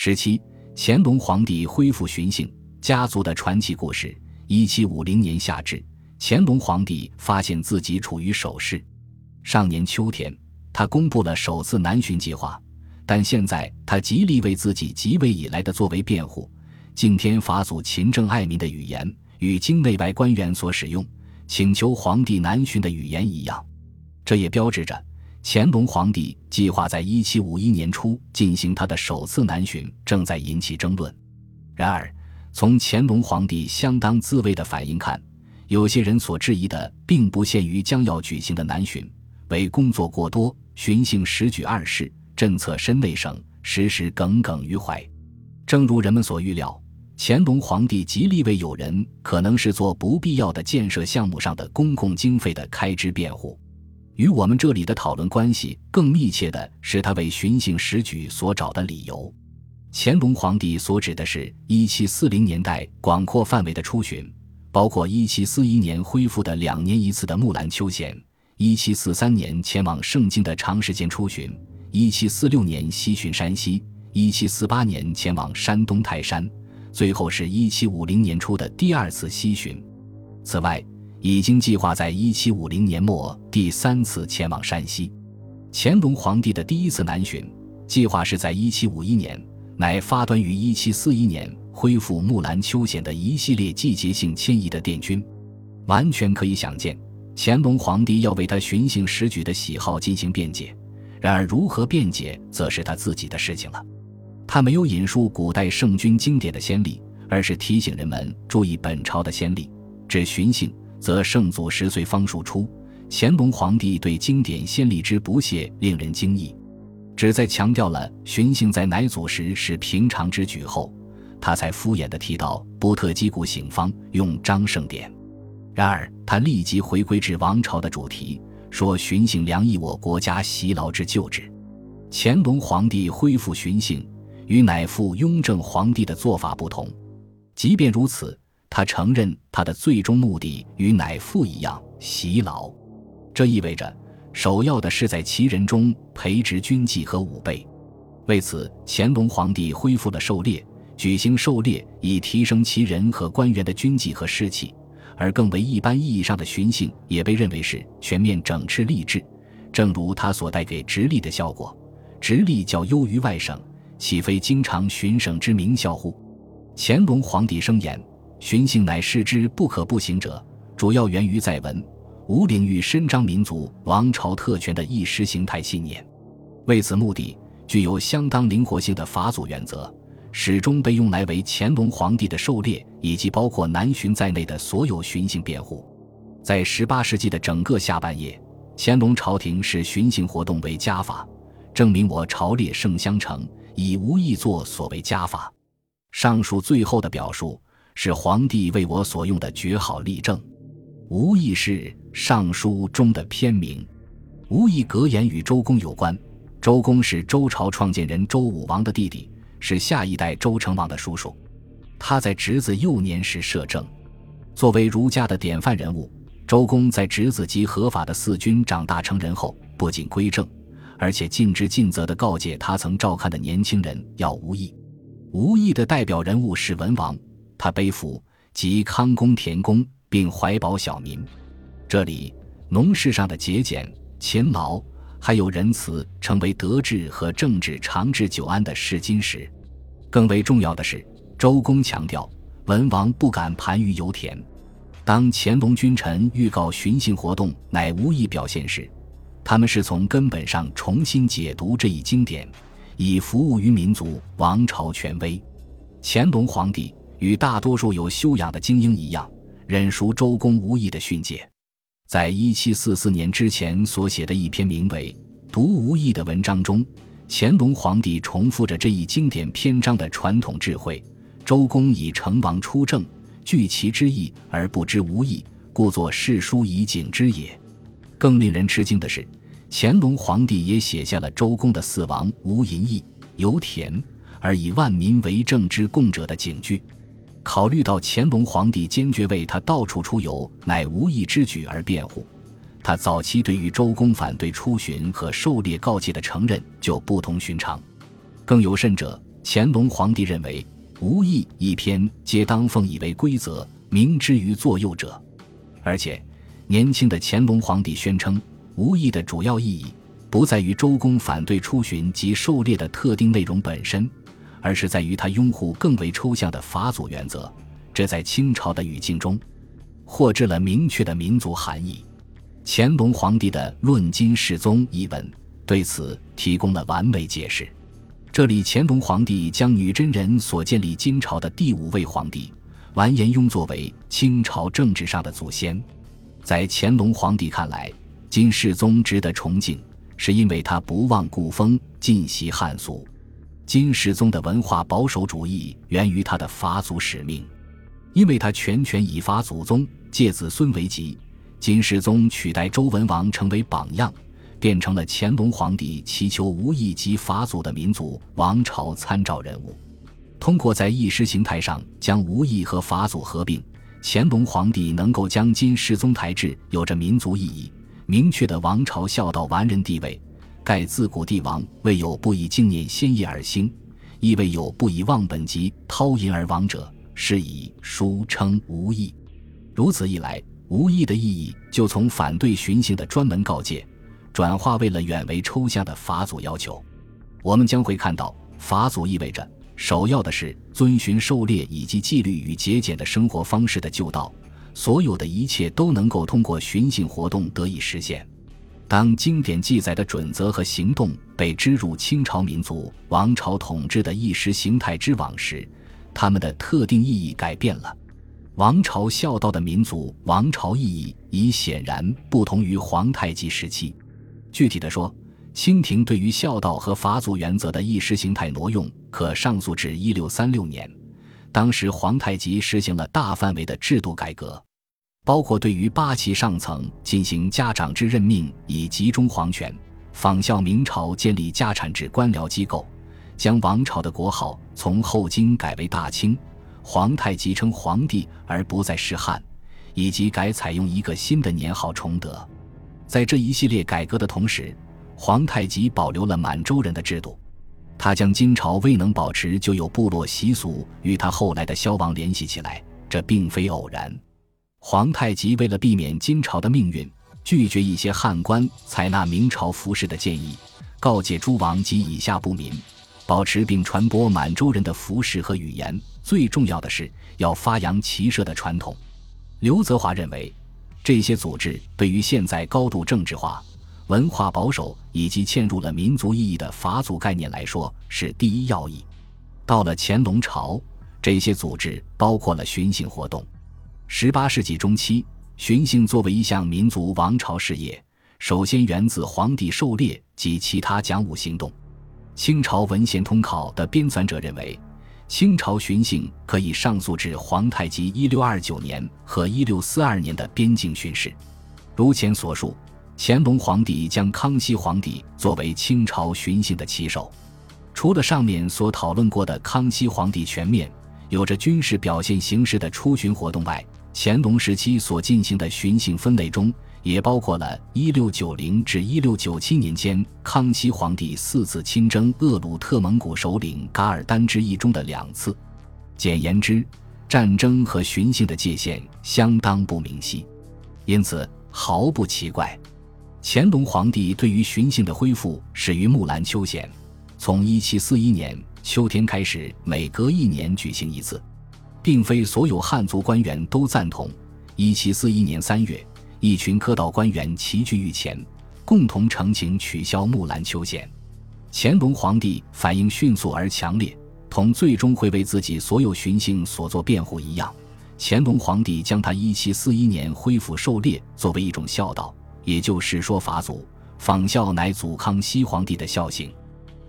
十七，乾隆皇帝恢复巡幸家族的传奇故事。一七五零年夏至，乾隆皇帝发现自己处于守势。上年秋天，他公布了首次南巡计划，但现在他极力为自己即位以来的作为辩护，敬天法祖、勤政爱民的语言与京内外官员所使用请求皇帝南巡的语言一样。这也标志着。乾隆皇帝计划在一七五一年初进行他的首次南巡，正在引起争论。然而，从乾隆皇帝相当自卫的反应看，有些人所质疑的并不限于将要举行的南巡，为工作过多、巡幸时举二事、政策深内省，时时耿耿于怀。正如人们所预料，乾隆皇帝极力为有人可能是做不必要的建设项目上的公共经费的开支辩护。与我们这里的讨论关系更密切的是他为巡幸时举所找的理由。乾隆皇帝所指的是1740年代广阔范围的出巡，包括1741年恢复的两年一次的木兰秋闲，1743年前往盛京的长时间出巡，1746年西巡山西，1748年前往山东泰山，最后是一七五零年初的第二次西巡。此外，已经计划在一七五零年末第三次前往山西。乾隆皇帝的第一次南巡计划是在一七五一年，乃发端于一七四一年恢复木兰秋显的一系列季节性迁移的殿军。完全可以想见，乾隆皇帝要为他巡幸时举的喜好进行辩解。然而，如何辩解，则是他自己的事情了。他没有引述古代圣君经典的先例，而是提醒人们注意本朝的先例，指巡幸。则圣祖十岁方树出，乾隆皇帝对经典先例之不屑令人惊异，只在强调了巡幸在乃祖时是平常之举后，他才敷衍地提到波特基古醒方用张圣典。然而他立即回归至王朝的主题，说巡幸良益我国家习劳之旧制。乾隆皇帝恢复巡幸，与乃父雍正皇帝的做法不同。即便如此。他承认他的最终目的与乃父一样洗劳，这意味着首要的是在其人中培植军纪和武备。为此，乾隆皇帝恢复了狩猎，举行狩猎以提升其人和官员的军纪和士气，而更为一般意义上的巡幸也被认为是全面整治吏治。正如他所带给直隶的效果，直隶较优于外省，岂非经常巡省之名校乎？乾隆皇帝声言。巡幸乃世之不可不行者，主要源于在文无领域伸张民族王朝特权的意识形态信念。为此目的，具有相当灵活性的法祖原则，始终被用来为乾隆皇帝的狩猎以及包括南巡在内的所有巡幸辩护。在十八世纪的整个下半叶，乾隆朝廷视巡幸活动为家法，证明我朝列圣相承，以无意作所谓家法。上述最后的表述。是皇帝为我所用的绝好例证，无意是《尚书》中的篇名。无意格言与周公有关。周公是周朝创建人周武王的弟弟，是下一代周成王的叔叔。他在侄子幼年时摄政，作为儒家的典范人物，周公在侄子及合法的四君长大成人后，不仅归政，而且尽职尽责地告诫他曾照看的年轻人要无义。无义的代表人物是文王。他背负及康公、田公，并怀保小民。这里农事上的节俭、勤劳，还有仁慈，成为德治和政治长治久安的试金石。更为重要的是，周公强调文王不敢盘于油田。当乾隆君臣预告巡幸活动乃无意表现时，他们是从根本上重新解读这一经典，以服务于民族王朝权威。乾隆皇帝。与大多数有修养的精英一样，忍熟周公无义的训诫，在一七四四年之前所写的一篇名为《读无义》的文章中，乾隆皇帝重复着这一经典篇章的传统智慧：周公以成王出政，据其之意而不知无义，故作世书以警之也。更令人吃惊的是，乾隆皇帝也写下了周公的“四王无淫逸，有田而以万民为政之共者”的警句。考虑到乾隆皇帝坚决为他到处出游乃无意之举而辩护，他早期对于周公反对出巡和狩猎告诫的承认就不同寻常。更有甚者，乾隆皇帝认为，无意一篇皆当奉以为规则，明之于作右者。而且，年轻的乾隆皇帝宣称，无意的主要意义不在于周公反对出巡及狩猎的特定内容本身，而是在于他拥护更为抽象的法祖原则。这在清朝的语境中，获知了明确的民族含义。乾隆皇帝的《论金世宗》一文对此提供了完美解释。这里，乾隆皇帝将女真人所建立金朝的第五位皇帝完颜雍作为清朝政治上的祖先。在乾隆皇帝看来，金世宗值得崇敬，是因为他不忘故风，尽习汉俗。金世宗的文化保守主义源于他的法祖使命，因为他全权以法祖宗，借子孙为吉。金世宗取代周文王成为榜样，变成了乾隆皇帝祈求无义及法祖的民族王朝参照人物。通过在意识形态上将无义和法祖合并，乾隆皇帝能够将金世宗台制有着民族意义、明确的王朝孝道完人地位。盖自古帝王未有不以敬念先业而兴，亦未有不以忘本及掏银而亡者，是以书称无义。如此一来。无义的意义就从反对寻衅的专门告诫，转化为了远为抽象的法祖要求。我们将会看到，法祖意味着首要的是遵循狩猎以及纪律与节俭的生活方式的旧道，所有的一切都能够通过寻衅活动得以实现。当经典记载的准则和行动被织入清朝民族王朝统治的意识形态之网时，他们的特定意义改变了。王朝孝道的民族王朝意义已显然不同于皇太极时期。具体的说，清廷对于孝道和法祖原则的意识形态挪用，可上溯至一六三六年。当时皇太极实行了大范围的制度改革，包括对于八旗上层进行家长制任命，以集中皇权；仿效明朝建立家产制官僚机构，将王朝的国号从后金改为大清。皇太极称皇帝而不再是汉，以及改采用一个新的年号崇德。在这一系列改革的同时，皇太极保留了满洲人的制度。他将金朝未能保持旧有部落习俗与他后来的消亡联系起来，这并非偶然。皇太极为了避免金朝的命运，拒绝一些汉官采纳明朝服饰的建议，告诫诸王及以下部民，保持并传播满洲人的服饰和语言。最重要的是要发扬骑射的传统。刘泽华认为，这些组织对于现在高度政治化、文化保守以及嵌入了民族意义的法祖概念来说是第一要义。到了乾隆朝，这些组织包括了巡行活动。十八世纪中期，巡幸作为一项民族王朝事业，首先源自皇帝狩猎及其他讲武行动。清朝文献通考的编纂者认为。清朝巡幸可以上溯至皇太极一六二九年和一六四二年的边境巡视。如前所述，乾隆皇帝将康熙皇帝作为清朝巡幸的旗手。除了上面所讨论过的康熙皇帝全面有着军事表现形式的出巡活动外，乾隆时期所进行的巡幸分类中。也包括了1690至1697年间康熙皇帝四次亲征厄鲁特蒙古首领噶尔丹之役中的两次。简言之，战争和巡幸的界限相当不明晰，因此毫不奇怪，乾隆皇帝对于巡幸的恢复始于木兰秋显，从1741年秋天开始，每隔一年举行一次，并非所有汉族官员都赞同。1741年3月。一群科道官员齐聚御前，共同呈请取消木兰秋显。乾隆皇帝反应迅速而强烈，同最终会为自己所有巡幸所做辩护一样。乾隆皇帝将他1741年恢复狩猎作为一种孝道，也就是说法祖仿效乃祖康熙皇帝的孝行。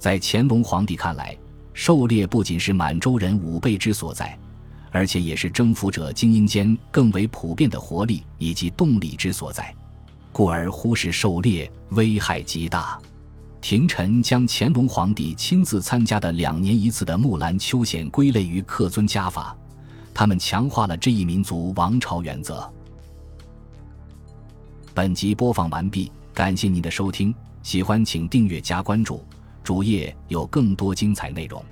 在乾隆皇帝看来，狩猎不仅是满洲人武备之所在。而且也是征服者精英间更为普遍的活力以及动力之所在，故而忽视狩猎危害极大。廷臣将乾隆皇帝亲自参加的两年一次的木兰秋显归类于克尊家法，他们强化了这一民族王朝原则。本集播放完毕，感谢您的收听，喜欢请订阅加关注，主页有更多精彩内容。